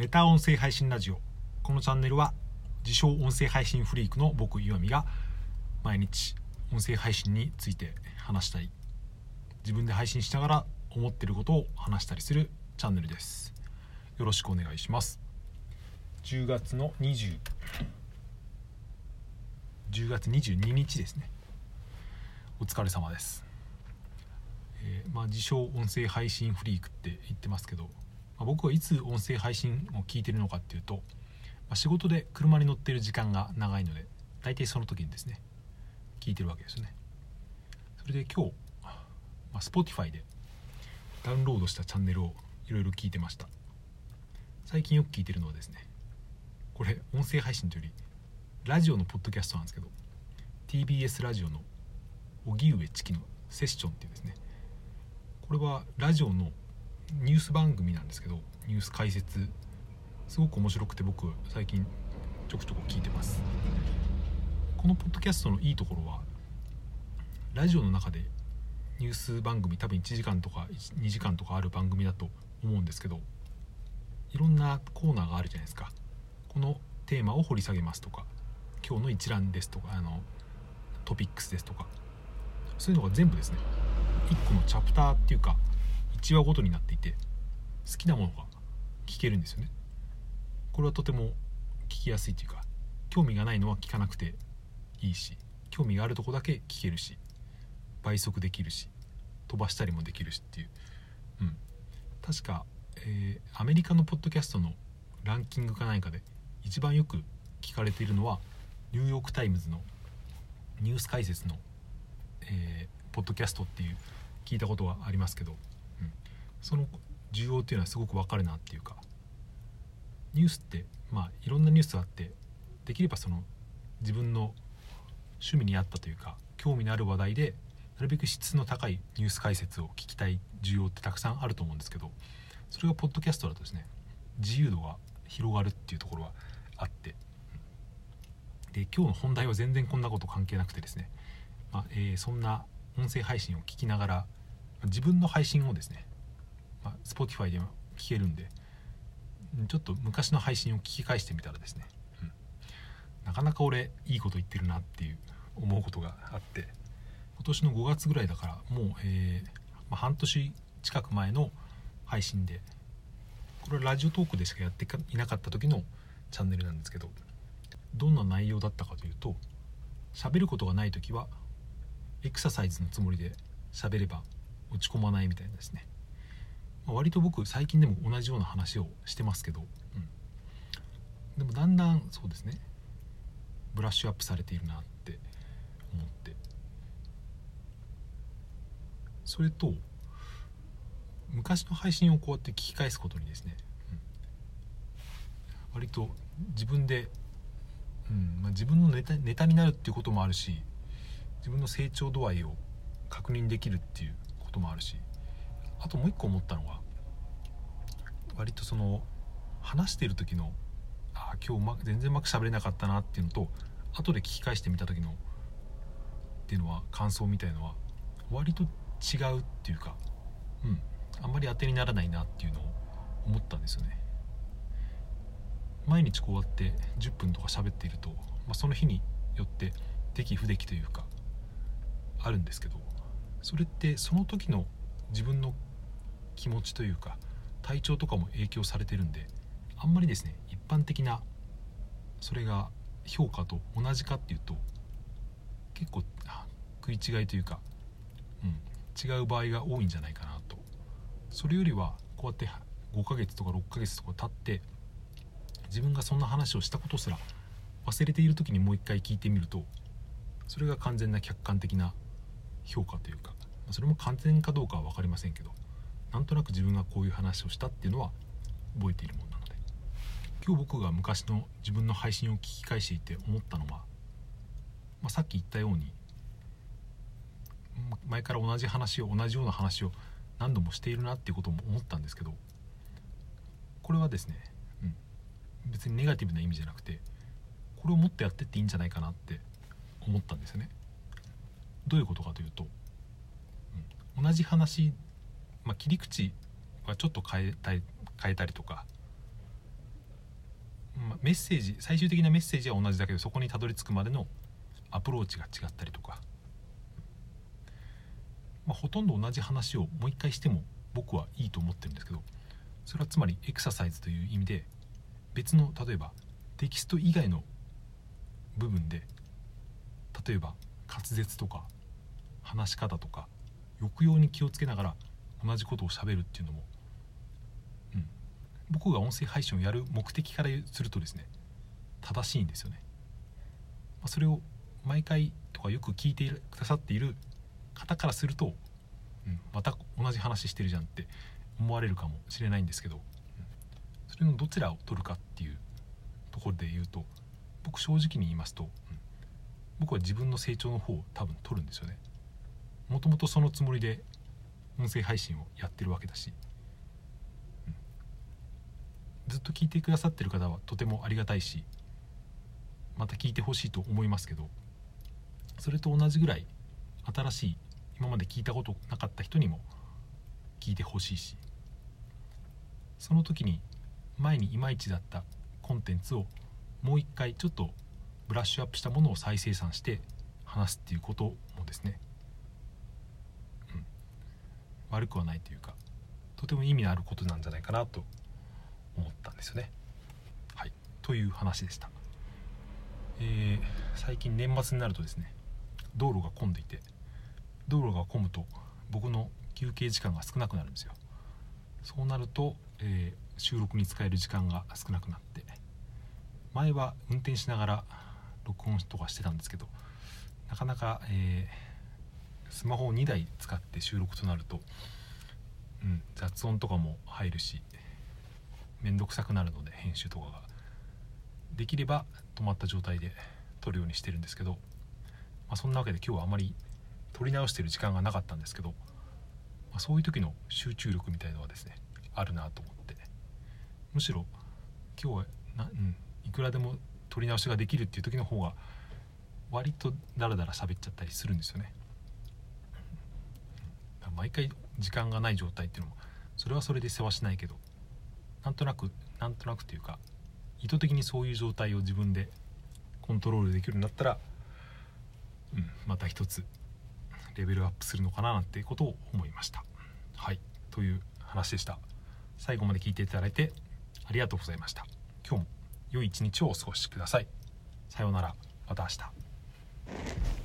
メタ音声配信ラジオ。このチャンネルは自称音声配信フリークの僕岩見が毎日音声配信について話したり自分で配信しながら思ってることを話したりするチャンネルです。よろしくお願いします。10月の20 10月22日ですね。お疲れ様です。えーまあ、自称音声配信フリークって言ってますけど、まあ、僕はいつ音声配信を聞いてるのかっていうと、まあ、仕事で車に乗ってる時間が長いので大体その時にですね聞いてるわけですね。それで今日、まあ、Spotify でダウンロードしたチャンネルをいろいろ聞いてました。最近よく聞いてるのはですねこれ音声配信というよりラジオのポッドキャストなんですけど TBS ラジオの荻上チキのセッションっていうですねこれはラジオのニュース番組なんですけどニュース解説。すごく面白くて僕最近ちょくちょく聞いてます。このポッドキャストのいいところはラジオの中でニュース番組多分1時間とか2時間とかある番組だと思うんですけどいろんなコーナーがあるじゃないですか。このテーマを掘り下げますとか今日の一覧ですとかあのトピックスですとかそういうのが全部ですね。1個のチャプターっていうか1話ごとになっていて好きなものが聞けるんですよね。これはとても聞きやすいというか興味がないのは聞かなくていいし興味があるとこだけ聞けるし倍速できるし飛ばしたりもできるしっていう、うん、確か、えー、アメリカのポッドキャストのランキングか何かで一番よく聞かれているのはニューヨーク・タイムズのニュース解説の、えー、ポッドキャストっていう聞いたことがありますけど、その需要っていうのはすごくわかるなっていうかニュースってまあいろんなニュースがあってできればその自分の趣味に合ったというか興味のある話題でなるべく質の高いニュース解説を聞きたい需要ってたくさんあると思うんですけどそれがポッドキャストだとですね自由度が広がるっていうところはあってで今日の本題は全然こんなこと関係なくてですね、まあ、えー、そんな音声配信を聞きながら自分の配信をですね、まあ、Spotify でも聞けるんでちょっと昔の配信を聞き返してみたらですね、うん、なかなか俺いいこと言ってるなっていう思うことがあって今年の5月ぐらいだからもう、えー、まあ、半年近く前の配信でこれはラジオトークでしかやっていなかった時のチャンネルなんですけどどんな内容だったかというと喋ることがない時はエクササイズのつもりで喋れば落ち込まないみたいなですね、まあ、割と僕最近でも同じような話をしてますけど、うん、でもだんだんそうですね。ブラッシュアップされているなって思って。それと昔の配信をこうやって聞き返すことにですね、うん、割と自分で、うんまあ、自分のネタネタになるっていうこともあるし自分の成長度合いを確認できるっていうこともあるしあともう一個思ったのは割とその話してる時のあ今日うま全然うまく喋れなかったなっていうのと後で聞き返してみた時のっていうのは感想みたいのは割と違うっていうかうんあんまり当てにならないなっていうのを思ったんですよね。毎日こうやって10分とか喋っていると、まあ、その日によって出来不出来というかあるんですけどそれってその時の自分の気持ちというか体調とかも影響されてるんであんまりですね一般的なそれが評価と同じかっていうと結構食い違いというか、うん、違う場合が多いんじゃないかなと。それよりはこうやって5ヶ月とか6ヶ月とか経って自分がそんな話をしたことすら忘れている時にもう一回聞いてみるとそれが完全な客観的な評価というかそれも完全かどうかは分かりませんけどなんとなく自分がこういう話をしたっていうのは覚えているものなので今日僕が昔の自分の配信を聞き返していて思ったのは、まあ、さっき言ったように前から同じ話を同じような話を何度もしているなっていうことも思ったんですけどこれはですね、うん、別にネガティブな意味じゃなくてこれをもっとやってっていいんじゃないかなって思ったんですよね。どういうことかというと、うん、同じ話、まあ、切り口はちょっと変えた変えたりとか。まあメッセージ最終的なメッセージは同じだけどそこにたどり着くまでのアプローチが違ったりとか、まあ、ほとんど同じ話をもう一回しても僕はいいと思ってるんですけどそれはつまりエクササイズという意味で別の例えばテキスト以外の部分で例えば滑舌とか話し方とか抑揚に気をつけながら同じことをしゃべるっていうのも、うん、僕が音声配信をやる目的からするとですね正しいんですよね。まあ、それを毎回とかよく聞いてくださっている方からすると、うん、また同じ話してるじゃんって思われるかもしれないんですけど、うん、それのどちらを取るかっていうところで言うと僕正直に言いますと、うん、僕は自分の成長の方を多分取るんですよね。もともとそのつもりで音声配信をやってるわけだし、うん、ずっと聞いてくださってる方はとてもありがたいしまた聞いてほしいと思いますけどそれと同じぐらい新しい今まで聞いたことなかった人にも聞いてほしいしその時に前にいまいちだったコンテンツをもう一回ちょっとブラッシュアップしたものを再生産して話すっていうこともですね悪くはないというかとても意味のあることなんじゃないかなと思ったんですよね。はい、という話でした。えー、最近年末になるとですね道路が混んでいて道路が混むと僕の休憩時間が少なくなるんですよ。そうなると、えー、収録に使える時間が少なくなって前は運転しながら録音とかしてたんですけどなかなか、えースマホを2台使って収録となると、うん、雑音とかも入るし面倒くさくなるので編集とかができれば止まった状態で撮るようにしてるんですけど、まあ、そんなわけで今日はあまり撮り直してる時間がなかったんですけど、まあ、そういう時の集中力みたいのはですねあるなと思ってむしろ今日はな、うん、いくらでも撮り直しができるっていう時の方が割とダラダラ喋っちゃったりするんですよね。毎回時間がない状態っていうのもそれはそれで世話しないけどなんとなくなんとなくというか意図的にそういう状態を自分でコントロールできるようになったら、うん、また一つレベルアップするのかななんていうことを思いました。はいという話でした。最後まで聞いていただいてありがとうございました。今日も良い一日をお過ごしください。さようなら。また明日。